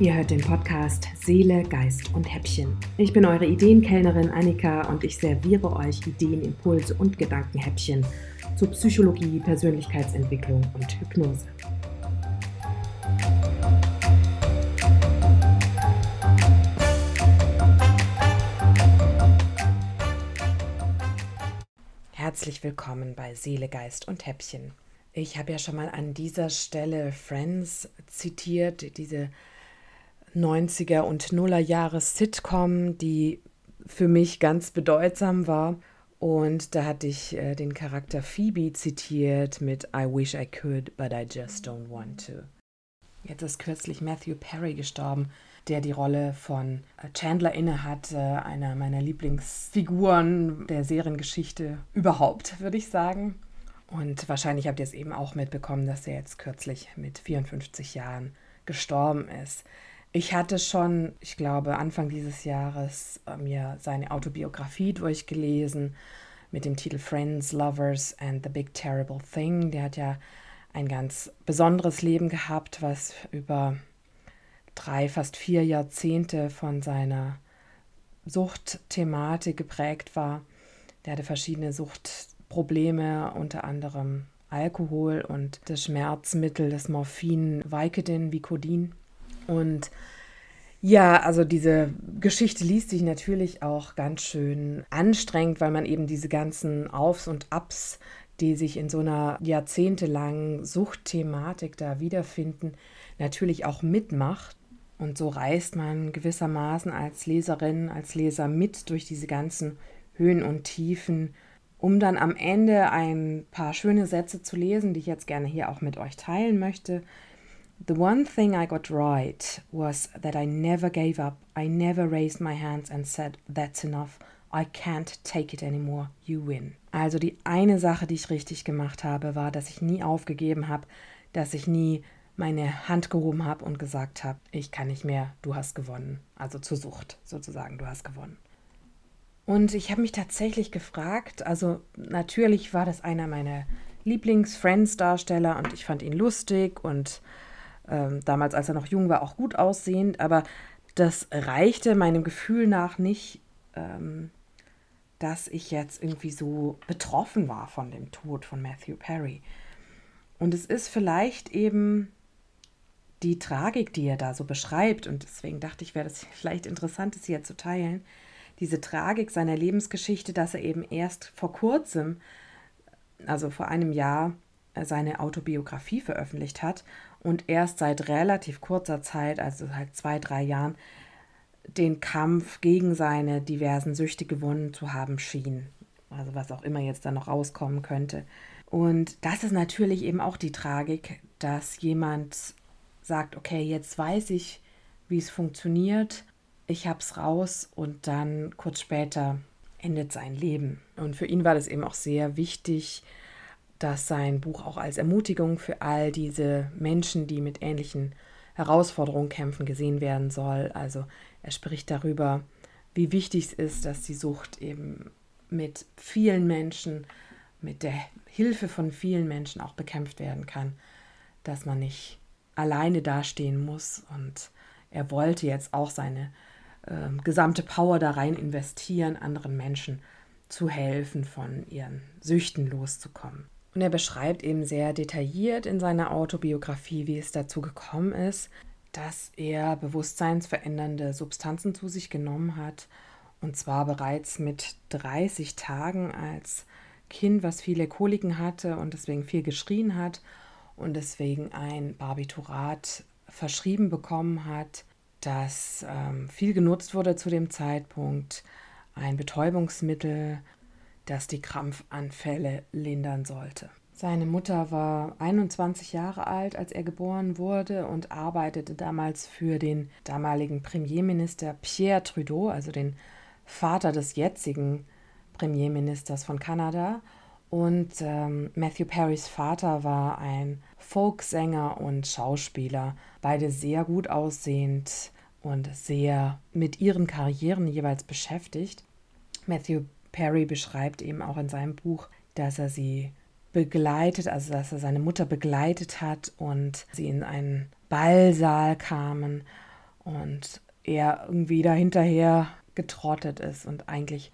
Ihr hört den Podcast Seele, Geist und Häppchen. Ich bin eure Ideenkellnerin Annika und ich serviere euch Ideen, Impulse und Gedankenhäppchen zu Psychologie, Persönlichkeitsentwicklung und Hypnose. Herzlich willkommen bei Seele, Geist und Häppchen. Ich habe ja schon mal an dieser Stelle Friends zitiert, diese 90er und 0er Jahre Sitcom, die für mich ganz bedeutsam war. Und da hatte ich äh, den Charakter Phoebe zitiert mit I wish I could, but I just don't want to. Jetzt ist kürzlich Matthew Perry gestorben, der die Rolle von äh, Chandler innehat, einer meiner Lieblingsfiguren der Seriengeschichte überhaupt, würde ich sagen. Und wahrscheinlich habt ihr es eben auch mitbekommen, dass er jetzt kürzlich mit 54 Jahren gestorben ist. Ich hatte schon, ich glaube, Anfang dieses Jahres äh, mir seine Autobiografie durchgelesen mit dem Titel Friends, Lovers and the Big Terrible Thing. Der hat ja ein ganz besonderes Leben gehabt, was über drei, fast vier Jahrzehnte von seiner Suchtthematik geprägt war. Der hatte verschiedene Suchtprobleme, unter anderem Alkohol und das Schmerzmittel, das Morphin Vicodin, Vicodin. Und ja, also diese Geschichte liest sich natürlich auch ganz schön anstrengend, weil man eben diese ganzen Aufs und Abs, die sich in so einer jahrzehntelangen Suchtthematik da wiederfinden, natürlich auch mitmacht. Und so reist man gewissermaßen als Leserin, als Leser mit durch diese ganzen Höhen und Tiefen, um dann am Ende ein paar schöne Sätze zu lesen, die ich jetzt gerne hier auch mit euch teilen möchte. The one thing I got right was that I never gave up. I never raised my hands and said, That's enough. I can't take it anymore. You win. Also die eine Sache, die ich richtig gemacht habe, war, dass ich nie aufgegeben habe, dass ich nie meine Hand gehoben habe und gesagt habe, ich kann nicht mehr, du hast gewonnen. Also zur Sucht sozusagen, du hast gewonnen. Und ich habe mich tatsächlich gefragt, also natürlich war das einer meiner Lieblings-Friends-Darsteller und ich fand ihn lustig und ähm, damals, als er noch jung war, auch gut aussehend, aber das reichte meinem Gefühl nach nicht, ähm, dass ich jetzt irgendwie so betroffen war von dem Tod von Matthew Perry. Und es ist vielleicht eben die Tragik, die er da so beschreibt, und deswegen dachte ich, wäre das vielleicht interessant, es hier zu teilen, diese Tragik seiner Lebensgeschichte, dass er eben erst vor kurzem, also vor einem Jahr, seine Autobiografie veröffentlicht hat und erst seit relativ kurzer Zeit, also halt zwei, drei Jahren, den Kampf gegen seine diversen Süchte gewonnen zu haben schien. Also was auch immer jetzt da noch rauskommen könnte. Und das ist natürlich eben auch die Tragik, dass jemand sagt, okay, jetzt weiß ich, wie es funktioniert, ich hab's raus und dann kurz später endet sein Leben. Und für ihn war das eben auch sehr wichtig, dass sein Buch auch als Ermutigung für all diese Menschen, die mit ähnlichen Herausforderungen kämpfen, gesehen werden soll. Also er spricht darüber, wie wichtig es ist, dass die Sucht eben mit vielen Menschen, mit der Hilfe von vielen Menschen auch bekämpft werden kann, dass man nicht alleine dastehen muss. Und er wollte jetzt auch seine äh, gesamte Power da rein investieren, anderen Menschen zu helfen, von ihren Süchten loszukommen. Und er beschreibt eben sehr detailliert in seiner Autobiografie, wie es dazu gekommen ist, dass er bewusstseinsverändernde Substanzen zu sich genommen hat. Und zwar bereits mit 30 Tagen als Kind, was viele Koliken hatte und deswegen viel geschrien hat und deswegen ein Barbiturat verschrieben bekommen hat, das ähm, viel genutzt wurde zu dem Zeitpunkt. Ein Betäubungsmittel, das die Krampfanfälle lindern sollte. Seine Mutter war 21 Jahre alt, als er geboren wurde und arbeitete damals für den damaligen Premierminister Pierre Trudeau, also den Vater des jetzigen Premierministers von Kanada. Und ähm, Matthew Perrys Vater war ein Folksänger und Schauspieler, beide sehr gut aussehend und sehr mit ihren Karrieren jeweils beschäftigt. Matthew Perry beschreibt eben auch in seinem Buch, dass er sie begleitet, also dass er seine Mutter begleitet hat und sie in einen Ballsaal kamen und er irgendwie dahinterher getrottet ist und eigentlich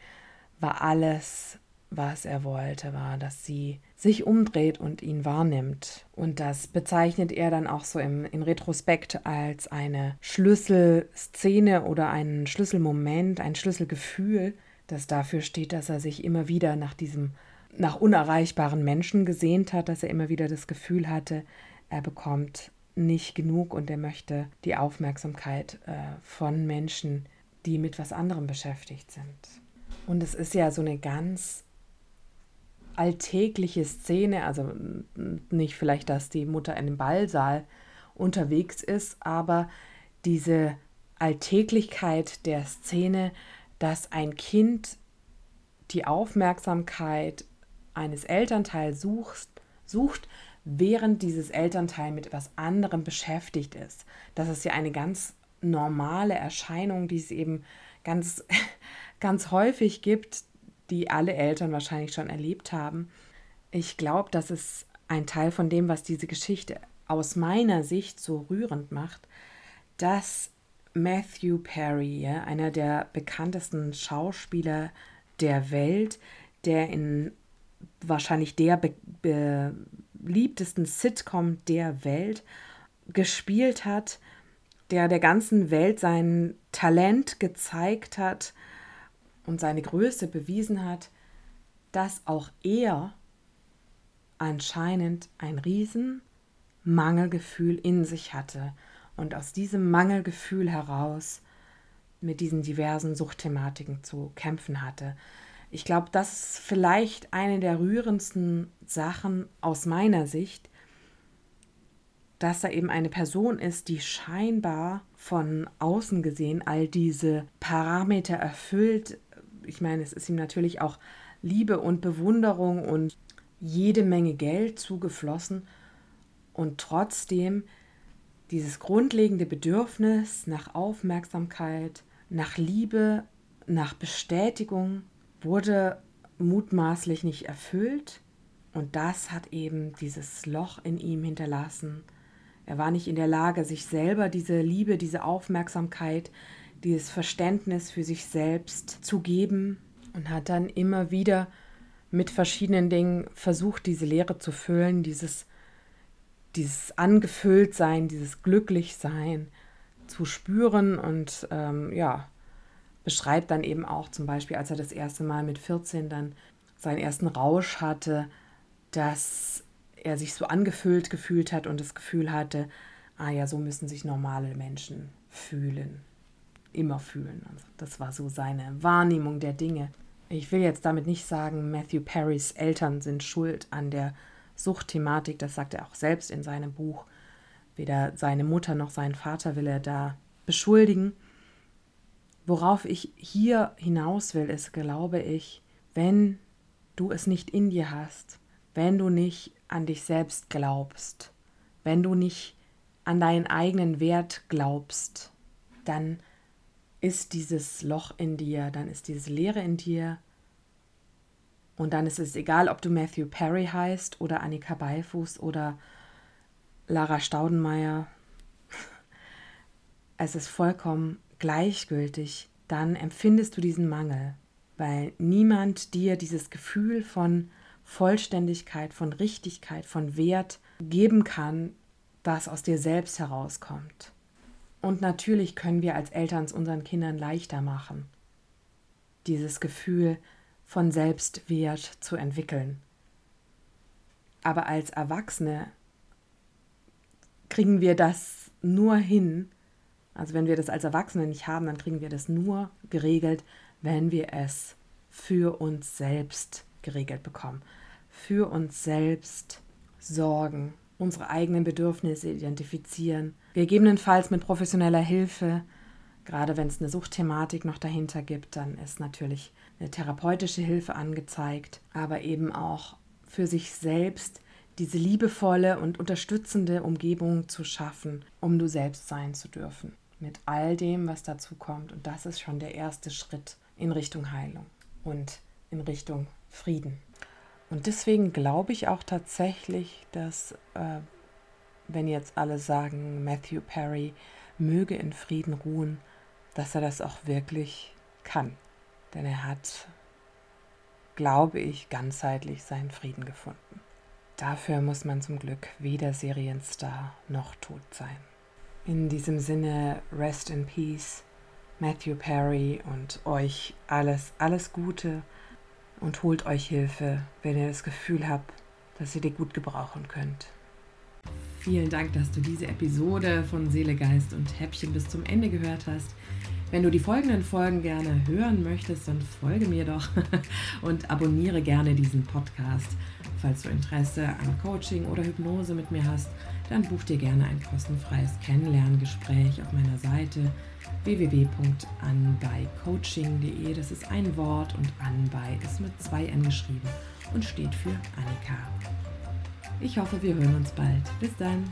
war alles, was er wollte, war, dass sie sich umdreht und ihn wahrnimmt. Und das bezeichnet er dann auch so im, in Retrospekt als eine Schlüsselszene oder einen Schlüsselmoment, ein Schlüsselgefühl, das dafür steht, dass er sich immer wieder nach diesem, nach unerreichbaren Menschen gesehnt hat, dass er immer wieder das Gefühl hatte, er bekommt nicht genug und er möchte die Aufmerksamkeit äh, von Menschen, die mit was anderem beschäftigt sind. Und es ist ja so eine ganz alltägliche Szene, also nicht vielleicht, dass die Mutter in dem Ballsaal unterwegs ist, aber diese Alltäglichkeit der Szene, dass ein Kind die Aufmerksamkeit eines Elternteils sucht, sucht, während dieses Elternteil mit etwas anderem beschäftigt ist. Das ist ja eine ganz normale Erscheinung, die es eben ganz, ganz häufig gibt, die alle Eltern wahrscheinlich schon erlebt haben. Ich glaube, das ist ein Teil von dem, was diese Geschichte aus meiner Sicht so rührend macht, dass Matthew Perry, ja, einer der bekanntesten Schauspieler der Welt, der in wahrscheinlich der be beliebtesten Sitcom der Welt gespielt hat, der der ganzen Welt sein Talent gezeigt hat und seine Größe bewiesen hat, dass auch er anscheinend ein riesen Mangelgefühl in sich hatte und aus diesem Mangelgefühl heraus mit diesen diversen Suchtthematiken zu kämpfen hatte. Ich glaube, das ist vielleicht eine der rührendsten Sachen aus meiner Sicht, dass er eben eine Person ist, die scheinbar von außen gesehen all diese Parameter erfüllt. Ich meine, es ist ihm natürlich auch Liebe und Bewunderung und jede Menge Geld zugeflossen und trotzdem dieses grundlegende Bedürfnis nach Aufmerksamkeit, nach Liebe, nach Bestätigung wurde mutmaßlich nicht erfüllt und das hat eben dieses Loch in ihm hinterlassen. Er war nicht in der Lage, sich selber diese Liebe, diese Aufmerksamkeit, dieses Verständnis für sich selbst zu geben und hat dann immer wieder mit verschiedenen Dingen versucht, diese Leere zu füllen, dieses dieses Angefülltsein, dieses Glücklichsein zu spüren und ähm, ja, beschreibt dann eben auch zum Beispiel, als er das erste Mal mit 14 dann seinen ersten Rausch hatte, dass er sich so angefüllt gefühlt hat und das Gefühl hatte, ah ja, so müssen sich normale Menschen fühlen, immer fühlen. Also das war so seine Wahrnehmung der Dinge. Ich will jetzt damit nicht sagen, Matthew Perrys Eltern sind schuld an der Suchtthematik, das sagt er auch selbst in seinem Buch. Weder seine Mutter noch seinen Vater will er da beschuldigen. Worauf ich hier hinaus will, ist, glaube ich, wenn du es nicht in dir hast, wenn du nicht an dich selbst glaubst, wenn du nicht an deinen eigenen Wert glaubst, dann ist dieses Loch in dir, dann ist diese Leere in dir und dann ist es egal, ob du Matthew Perry heißt oder Annika Beifuß oder Lara Staudenmeier. Es ist vollkommen gleichgültig. Dann empfindest du diesen Mangel, weil niemand dir dieses Gefühl von Vollständigkeit, von Richtigkeit, von Wert geben kann, das aus dir selbst herauskommt. Und natürlich können wir als Eltern es unseren Kindern leichter machen. Dieses Gefühl, von Selbstwert zu entwickeln. Aber als Erwachsene kriegen wir das nur hin, also wenn wir das als Erwachsene nicht haben, dann kriegen wir das nur geregelt, wenn wir es für uns selbst geregelt bekommen. Für uns selbst sorgen, unsere eigenen Bedürfnisse identifizieren, gegebenenfalls mit professioneller Hilfe, gerade wenn es eine Suchtthematik noch dahinter gibt, dann ist natürlich eine therapeutische Hilfe angezeigt, aber eben auch für sich selbst diese liebevolle und unterstützende Umgebung zu schaffen, um du selbst sein zu dürfen. Mit all dem, was dazu kommt. Und das ist schon der erste Schritt in Richtung Heilung und in Richtung Frieden. Und deswegen glaube ich auch tatsächlich, dass, äh, wenn jetzt alle sagen, Matthew Perry möge in Frieden ruhen, dass er das auch wirklich kann. Denn er hat, glaube ich, ganzheitlich seinen Frieden gefunden. Dafür muss man zum Glück weder Serienstar noch tot sein. In diesem Sinne, rest in peace, Matthew Perry und euch alles, alles Gute und holt euch Hilfe, wenn ihr das Gefühl habt, dass ihr die gut gebrauchen könnt. Vielen Dank, dass du diese Episode von Seele, Geist und Häppchen bis zum Ende gehört hast. Wenn du die folgenden Folgen gerne hören möchtest, dann folge mir doch und abonniere gerne diesen Podcast. Falls du Interesse an Coaching oder Hypnose mit mir hast, dann buch dir gerne ein kostenfreies Kennenlerngespräch auf meiner Seite www.anbeicoaching.de. Das ist ein Wort und Anbei ist mit zwei N geschrieben und steht für Annika. Ich hoffe, wir hören uns bald. Bis dann.